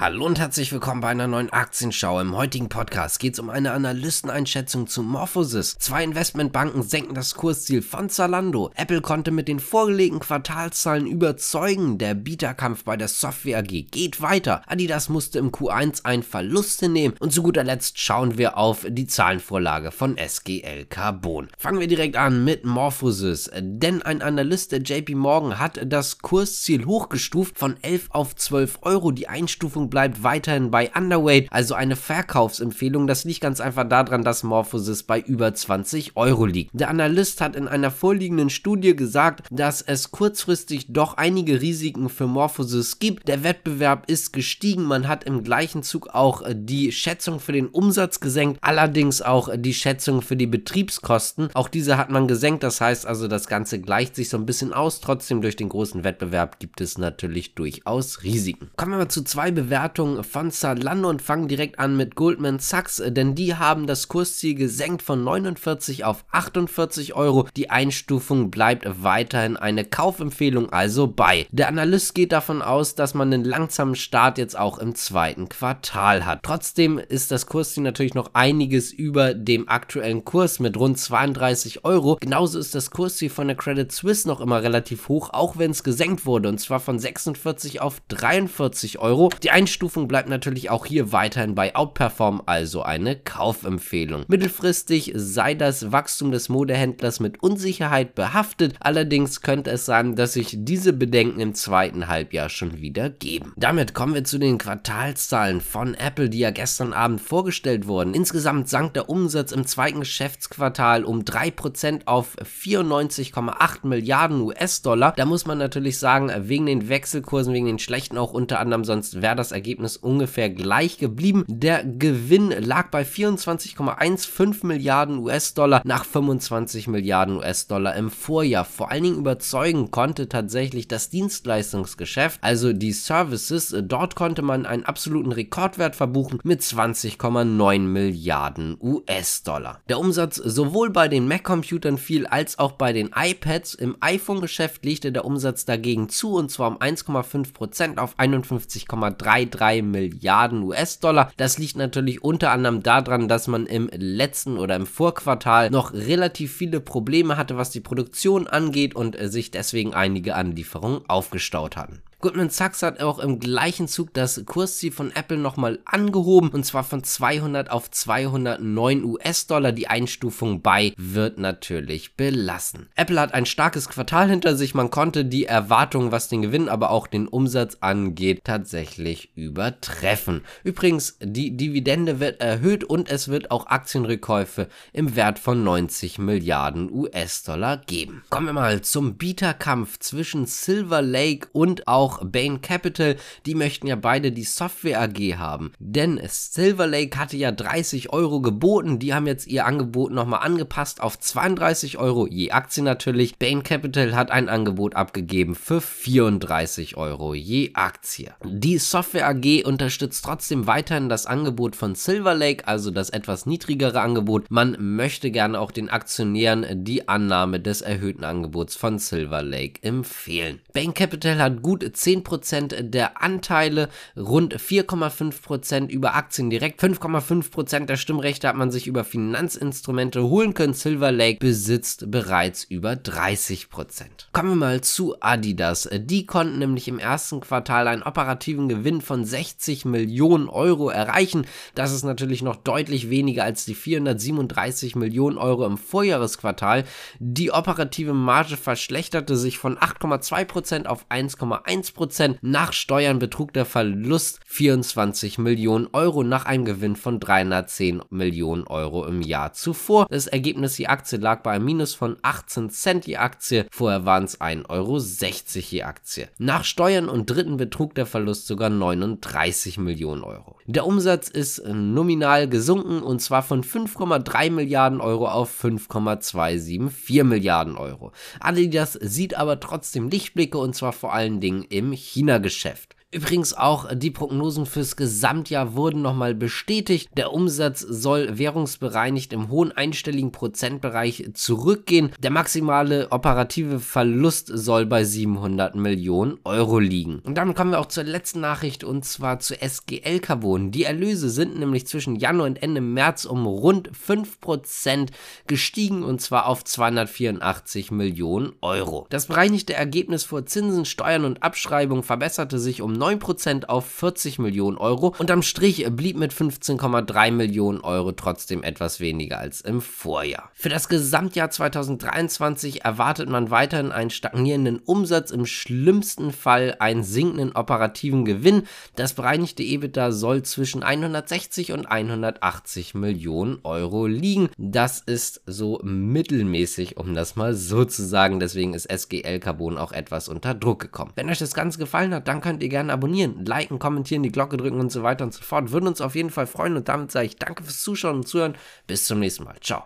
Hallo und herzlich willkommen bei einer neuen Aktienschau. Im heutigen Podcast geht es um eine Analysteneinschätzung zu Morphosis. Zwei Investmentbanken senken das Kursziel von Zalando. Apple konnte mit den vorgelegten Quartalszahlen überzeugen. Der Bieterkampf bei der Software AG geht weiter. Adidas musste im Q1 ein Verlust hinnehmen. Und zu guter Letzt schauen wir auf die Zahlenvorlage von SGL Carbon. Fangen wir direkt an mit Morphosis. Denn ein Analyst der JP Morgan hat das Kursziel hochgestuft von 11 auf 12 Euro. Die Einstufung bleibt weiterhin bei Underweight, also eine Verkaufsempfehlung. Das liegt ganz einfach daran, dass Morphosis bei über 20 Euro liegt. Der Analyst hat in einer vorliegenden Studie gesagt, dass es kurzfristig doch einige Risiken für Morphosis gibt. Der Wettbewerb ist gestiegen, man hat im gleichen Zug auch die Schätzung für den Umsatz gesenkt, allerdings auch die Schätzung für die Betriebskosten. Auch diese hat man gesenkt, das heißt also, das Ganze gleicht sich so ein bisschen aus. Trotzdem durch den großen Wettbewerb gibt es natürlich durchaus Risiken. Kommen wir mal zu zwei Bewertungen Bewertung von Zalando und fangen direkt an mit Goldman Sachs, äh, denn die haben das Kursziel gesenkt von 49 auf 48 Euro. Die Einstufung bleibt weiterhin eine Kaufempfehlung, also bei. Der Analyst geht davon aus, dass man einen langsamen Start jetzt auch im zweiten Quartal hat. Trotzdem ist das Kursziel natürlich noch einiges über dem aktuellen Kurs mit rund 32 Euro. Genauso ist das Kursziel von der Credit Suisse noch immer relativ hoch, auch wenn es gesenkt wurde und zwar von 46 auf 43 Euro. Die Einstufung Einstufung bleibt natürlich auch hier weiterhin bei Outperform, also eine Kaufempfehlung. Mittelfristig sei das Wachstum des Modehändlers mit Unsicherheit behaftet, allerdings könnte es sein, dass sich diese Bedenken im zweiten Halbjahr schon wieder geben. Damit kommen wir zu den Quartalszahlen von Apple, die ja gestern Abend vorgestellt wurden. Insgesamt sank der Umsatz im zweiten Geschäftsquartal um 3% auf 94,8 Milliarden US-Dollar. Da muss man natürlich sagen, wegen den Wechselkursen, wegen den schlechten auch unter anderem, sonst wäre das Ergebnis ungefähr gleich geblieben. Der Gewinn lag bei 24,15 Milliarden US-Dollar nach 25 Milliarden US-Dollar im Vorjahr. Vor allen Dingen überzeugen konnte tatsächlich das Dienstleistungsgeschäft, also die Services. Dort konnte man einen absoluten Rekordwert verbuchen mit 20,9 Milliarden US-Dollar. Der Umsatz sowohl bei den Mac-Computern fiel als auch bei den iPads. Im iPhone-Geschäft legte der Umsatz dagegen zu und zwar um 1,5% auf 51,3 3 Milliarden US-Dollar. Das liegt natürlich unter anderem daran, dass man im letzten oder im Vorquartal noch relativ viele Probleme hatte, was die Produktion angeht und sich deswegen einige Anlieferungen aufgestaut hatten. Goldman Sachs hat auch im gleichen Zug das Kursziel von Apple nochmal angehoben und zwar von 200 auf 209 US-Dollar. Die Einstufung bei wird natürlich belassen. Apple hat ein starkes Quartal hinter sich. Man konnte die Erwartungen, was den Gewinn, aber auch den Umsatz angeht, tatsächlich übertreffen. Übrigens, die Dividende wird erhöht und es wird auch Aktienrückkäufe im Wert von 90 Milliarden US-Dollar geben. Kommen wir mal zum Bieterkampf zwischen Silver Lake und auch auch Bain Capital, die möchten ja beide die Software AG haben. Denn Silver Lake hatte ja 30 Euro geboten, die haben jetzt ihr Angebot nochmal angepasst auf 32 Euro je Aktie natürlich. Bain Capital hat ein Angebot abgegeben für 34 Euro je Aktie. Die Software AG unterstützt trotzdem weiterhin das Angebot von Silver Lake, also das etwas niedrigere Angebot. Man möchte gerne auch den Aktionären die Annahme des erhöhten Angebots von Silver Lake empfehlen. Bain Capital hat gut 10% der Anteile, rund 4,5% über Aktien direkt, 5,5% der Stimmrechte hat man sich über Finanzinstrumente holen können. Silver Lake besitzt bereits über 30%. Kommen wir mal zu Adidas. Die konnten nämlich im ersten Quartal einen operativen Gewinn von 60 Millionen Euro erreichen. Das ist natürlich noch deutlich weniger als die 437 Millionen Euro im Vorjahresquartal. Die operative Marge verschlechterte sich von 8,2% auf 1,1% 1%. Nach Steuern betrug der Verlust 24 Millionen Euro nach einem Gewinn von 310 Millionen Euro im Jahr zuvor. Das Ergebnis, die Aktie lag bei einem Minus von 18 Cent die Aktie. Vorher waren es 1,60 Euro je Aktie. Nach Steuern und Dritten betrug der Verlust sogar 39 Millionen Euro. Der Umsatz ist nominal gesunken und zwar von 5,3 Milliarden Euro auf 5,274 Milliarden Euro. Adidas sieht aber trotzdem Lichtblicke und zwar vor allen Dingen im China-Geschäft. Übrigens auch die Prognosen fürs Gesamtjahr wurden nochmal bestätigt. Der Umsatz soll währungsbereinigt im hohen einstelligen Prozentbereich zurückgehen. Der maximale operative Verlust soll bei 700 Millionen Euro liegen. Und damit kommen wir auch zur letzten Nachricht und zwar zu SGL Carbon. Die Erlöse sind nämlich zwischen Januar und Ende März um rund 5% gestiegen und zwar auf 284 Millionen Euro. Das bereinigte Ergebnis vor Zinsen, Steuern und Abschreibung verbesserte sich um 9% auf 40 Millionen Euro. Unterm Strich blieb mit 15,3 Millionen Euro trotzdem etwas weniger als im Vorjahr. Für das Gesamtjahr 2023 erwartet man weiterhin einen stagnierenden Umsatz, im schlimmsten Fall einen sinkenden operativen Gewinn. Das bereinigte EBITDA soll zwischen 160 und 180 Millionen Euro liegen. Das ist so mittelmäßig, um das mal so zu sagen. Deswegen ist SGL Carbon auch etwas unter Druck gekommen. Wenn euch das Ganze gefallen hat, dann könnt ihr gerne abonnieren, liken, kommentieren, die Glocke drücken und so weiter und so fort. Würden uns auf jeden Fall freuen und damit sage ich danke fürs Zuschauen und Zuhören. Bis zum nächsten Mal. Ciao.